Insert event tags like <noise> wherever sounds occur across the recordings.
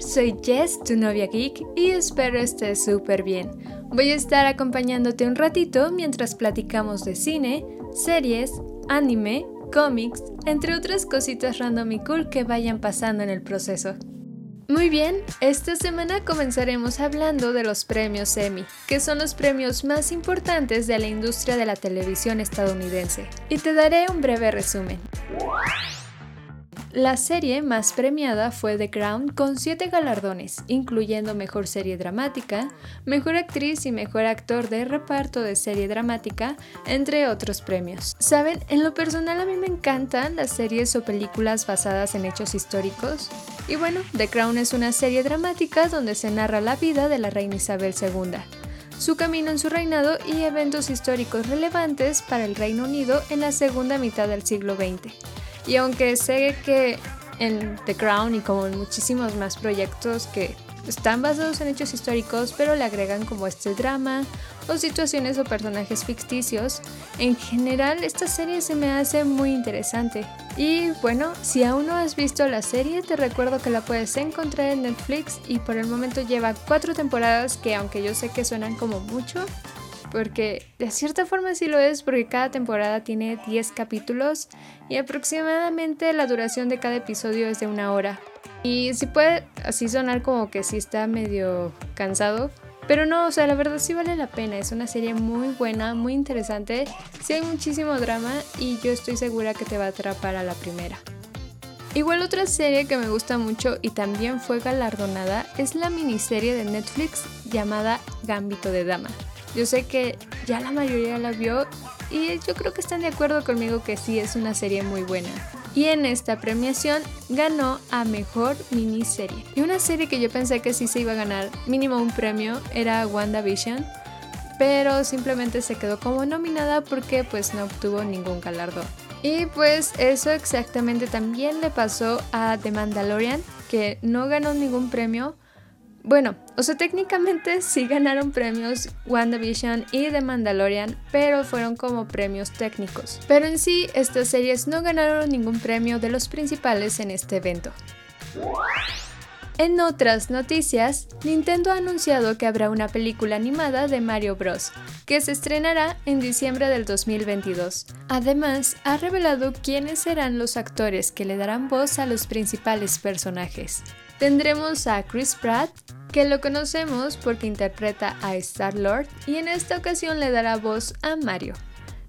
Soy Jess, tu novia geek, y espero estés súper bien. Voy a estar acompañándote un ratito mientras platicamos de cine, series, anime, cómics, entre otras cositas random y cool que vayan pasando en el proceso. Muy bien, esta semana comenzaremos hablando de los premios Emmy, que son los premios más importantes de la industria de la televisión estadounidense, y te daré un breve resumen. La serie más premiada fue The Crown con 7 galardones, incluyendo Mejor Serie Dramática, Mejor Actriz y Mejor Actor de Reparto de Serie Dramática, entre otros premios. Saben, en lo personal a mí me encantan las series o películas basadas en hechos históricos. Y bueno, The Crown es una serie dramática donde se narra la vida de la reina Isabel II su camino en su reinado y eventos históricos relevantes para el Reino Unido en la segunda mitad del siglo XX. Y aunque sé que en The Crown y como en muchísimos más proyectos que están basados en hechos históricos, pero le agregan como este drama o situaciones o personajes ficticios. En general, esta serie se me hace muy interesante. Y bueno, si aún no has visto la serie, te recuerdo que la puedes encontrar en Netflix y por el momento lleva cuatro temporadas que aunque yo sé que suenan como mucho, porque de cierta forma sí lo es, porque cada temporada tiene 10 capítulos y aproximadamente la duración de cada episodio es de una hora. Y sí puede así sonar como que sí está medio cansado, pero no, o sea, la verdad sí vale la pena, es una serie muy buena, muy interesante, sí hay muchísimo drama y yo estoy segura que te va a atrapar a la primera. Igual otra serie que me gusta mucho y también fue galardonada es la miniserie de Netflix llamada Gambito de Dama. Yo sé que ya la mayoría la vio y yo creo que están de acuerdo conmigo que sí es una serie muy buena. Y en esta premiación ganó a mejor miniserie. Y una serie que yo pensé que sí se iba a ganar mínimo un premio era WandaVision, pero simplemente se quedó como nominada porque pues no obtuvo ningún galardón. Y pues eso exactamente también le pasó a The Mandalorian, que no ganó ningún premio, bueno, o sea, técnicamente <laughs> sí ganaron premios WandaVision y The Mandalorian, pero fueron como premios técnicos. Pero en sí, estas series no ganaron ningún premio de los principales en este evento. En otras noticias, Nintendo ha anunciado que habrá una película animada de Mario Bros, que se estrenará en diciembre del 2022. Además, ha revelado quiénes serán los actores que le darán voz a los principales personajes. Tendremos a Chris Pratt, que lo conocemos porque interpreta a Star-Lord y en esta ocasión le dará voz a Mario.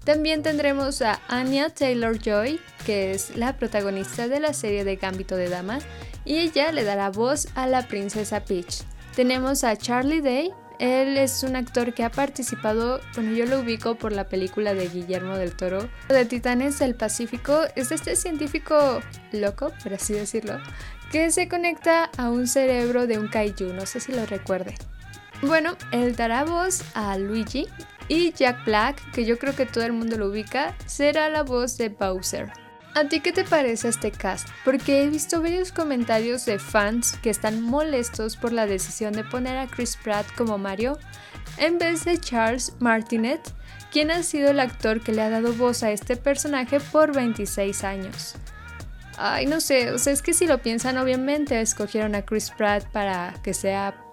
También tendremos a Anya Taylor-Joy, que es la protagonista de la serie de Gambito de Dama, y ella le dará voz a la princesa Peach. Tenemos a Charlie Day, él es un actor que ha participado, bueno, yo lo ubico por la película de Guillermo del Toro, de Titanes del Pacífico. Es este científico loco, por así decirlo, que se conecta a un cerebro de un kaiju, no sé si lo recuerde. Bueno, él dará voz a Luigi y Jack Black, que yo creo que todo el mundo lo ubica, será la voz de Bowser. ¿A ti qué te parece este cast? Porque he visto varios comentarios de fans que están molestos por la decisión de poner a Chris Pratt como Mario en vez de Charles Martinet, quien ha sido el actor que le ha dado voz a este personaje por 26 años. Ay, no sé, o sea, es que si lo piensan, obviamente escogieron a Chris Pratt para que sea,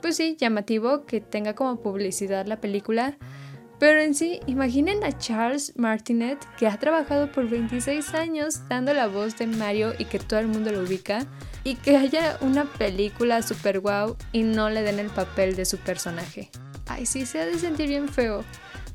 pues sí, llamativo, que tenga como publicidad la película. Pero en sí, imaginen a Charles Martinet, que ha trabajado por 26 años dando la voz de Mario y que todo el mundo lo ubica, y que haya una película super wow y no le den el papel de su personaje. Ay, sí, se ha de sentir bien feo.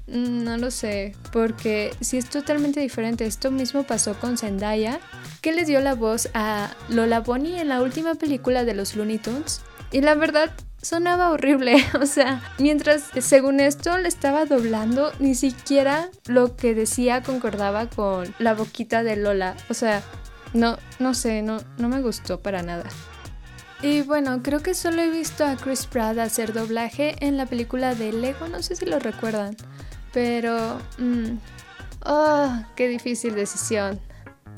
Mm, no lo sé, porque si es totalmente diferente. Esto mismo pasó con Zendaya, que le dio la voz a Lola Bonnie en la última película de los Looney Tunes. Y la verdad, sonaba horrible. <laughs> O sea, mientras según esto le estaba doblando, ni siquiera lo que decía concordaba con la boquita de Lola. O sea, no, no sé, no, no me gustó para nada. Y bueno, creo que solo he visto a Chris Pratt hacer doblaje en la película de Lego, no sé si lo recuerdan. Pero... Mm, oh, qué difícil decisión.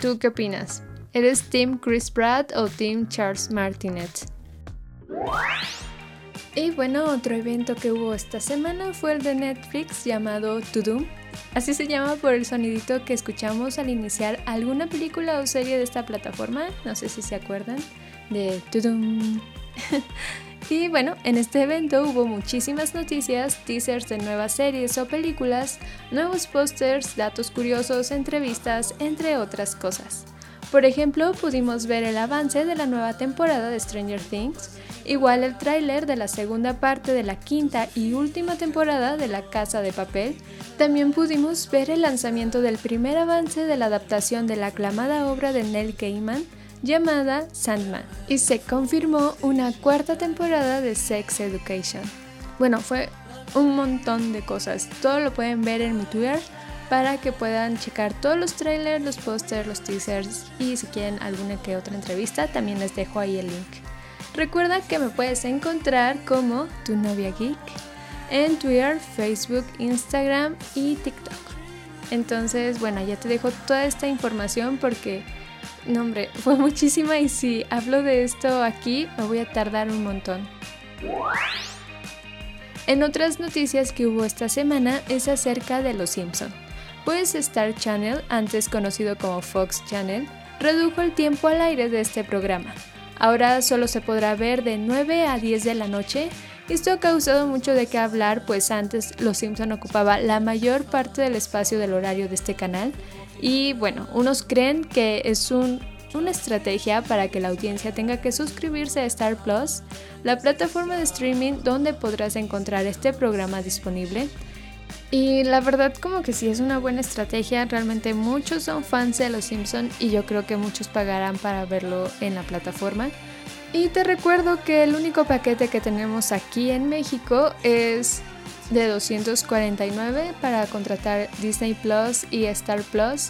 ¿Tú qué opinas? ¿Eres Team Chris Pratt o Team Charles Martinet? Y bueno, otro evento que hubo esta semana fue el de Netflix llamado To Doom. Así se llama por el sonidito que escuchamos al iniciar alguna película o serie de esta plataforma. No sé si se acuerdan de To Doom. <laughs> Y bueno, en este evento hubo muchísimas noticias, teasers de nuevas series o películas, nuevos pósters, datos curiosos, entrevistas, entre otras cosas. Por ejemplo, pudimos ver el avance de la nueva temporada de Stranger Things, igual el tráiler de la segunda parte de la quinta y última temporada de La Casa de Papel. También pudimos ver el lanzamiento del primer avance de la adaptación de la aclamada obra de Neil Gaiman, llamada Sandman y se confirmó una cuarta temporada de Sex Education. Bueno, fue un montón de cosas. Todo lo pueden ver en mi Twitter para que puedan checar todos los trailers, los posters, los teasers y si quieren alguna que otra entrevista también les dejo ahí el link. Recuerda que me puedes encontrar como tu novia geek en Twitter, Facebook, Instagram y TikTok. Entonces, bueno, ya te dejo toda esta información porque no, hombre, <laughs> fue muchísima y si hablo de esto aquí me voy a tardar un montón. En otras noticias que hubo esta semana es acerca de Los Simpson. Pues Star Channel, antes conocido como Fox Channel, redujo el tiempo al aire de este programa. Ahora solo se podrá ver de 9 a 10 de la noche. Esto ha causado mucho de qué hablar, pues antes Los Simpson ocupaba la mayor parte del espacio del horario de este canal y bueno, unos creen que es una estrategia para que la audiencia tenga que suscribirse a Star Plus, la plataforma de streaming donde podrás encontrar este programa disponible. Y la verdad como que sí es una buena estrategia, realmente muchos son fans de Los Simpson y yo creo que muchos pagarán para verlo en la plataforma. Y te recuerdo que el único paquete que tenemos aquí en México es de 249 para contratar Disney Plus y Star Plus,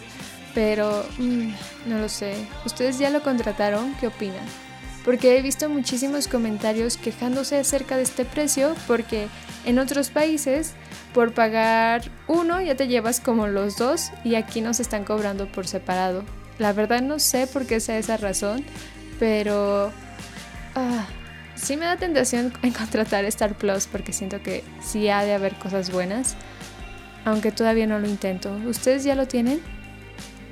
pero mm, no lo sé. ¿Ustedes ya lo contrataron? ¿Qué opinan? Porque he visto muchísimos comentarios quejándose acerca de este precio porque en otros países por pagar uno ya te llevas como los dos y aquí nos están cobrando por separado. La verdad no sé por qué sea esa razón, pero... Ah, sí me da tentación <laughs> en contratar Star Plus porque siento que sí ha de haber cosas buenas, aunque todavía no lo intento. ¿Ustedes ya lo tienen?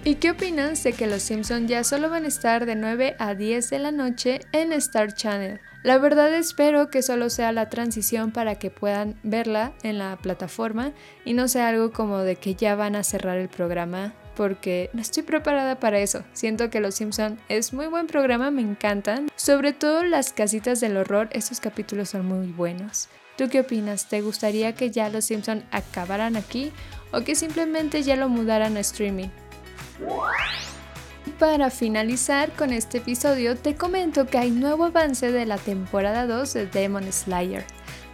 ¿Y qué opinas de que los Simpsons ya solo van a estar de 9 a 10 de la noche en Star Channel? La verdad espero que solo sea la transición para que puedan verla en la plataforma y no sea algo como de que ya van a cerrar el programa porque no estoy preparada para eso. Siento que Los Simpson es muy buen programa, me encantan. Sobre todo las casitas del horror, estos capítulos son muy buenos. ¿Tú qué opinas? ¿Te gustaría que ya Los Simpson acabaran aquí o que simplemente ya lo mudaran a streaming? Para finalizar con este episodio, te comento que hay nuevo avance de la temporada 2 de Demon Slayer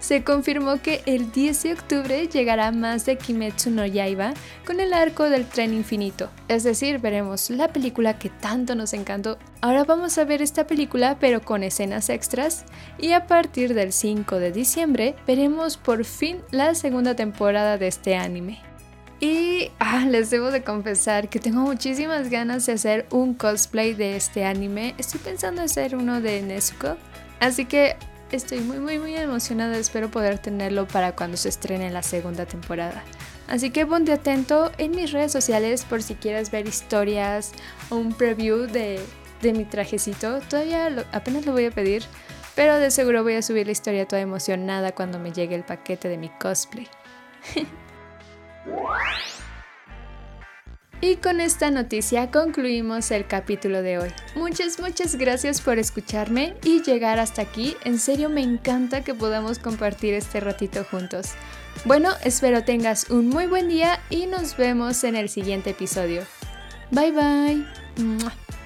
se confirmó que el 10 de octubre llegará más de Kimetsu no Yaiba con el arco del tren infinito. Es decir, veremos la película que tanto nos encantó. Ahora vamos a ver esta película pero con escenas extras y a partir del 5 de diciembre veremos por fin la segunda temporada de este anime. Y ah, les debo de confesar que tengo muchísimas ganas de hacer un cosplay de este anime. Estoy pensando hacer uno de Nezuko. Así que estoy muy muy muy emocionada, espero poder tenerlo para cuando se estrene la segunda temporada. Así que ponte atento en mis redes sociales por si quieres ver historias o un preview de, mi trajecito. Todavía apenas lo voy a pedir, pero de seguro voy a subir la historia toda emocionada cuando me llegue el paquete de mi cosplay. <laughs> Y con esta noticia concluimos el capítulo de hoy. Muchas, muchas gracias por escucharme y llegar hasta aquí. En serio me encanta que podamos compartir este ratito juntos. Bueno, espero tengas un muy buen día y nos vemos en el siguiente episodio. Bye bye.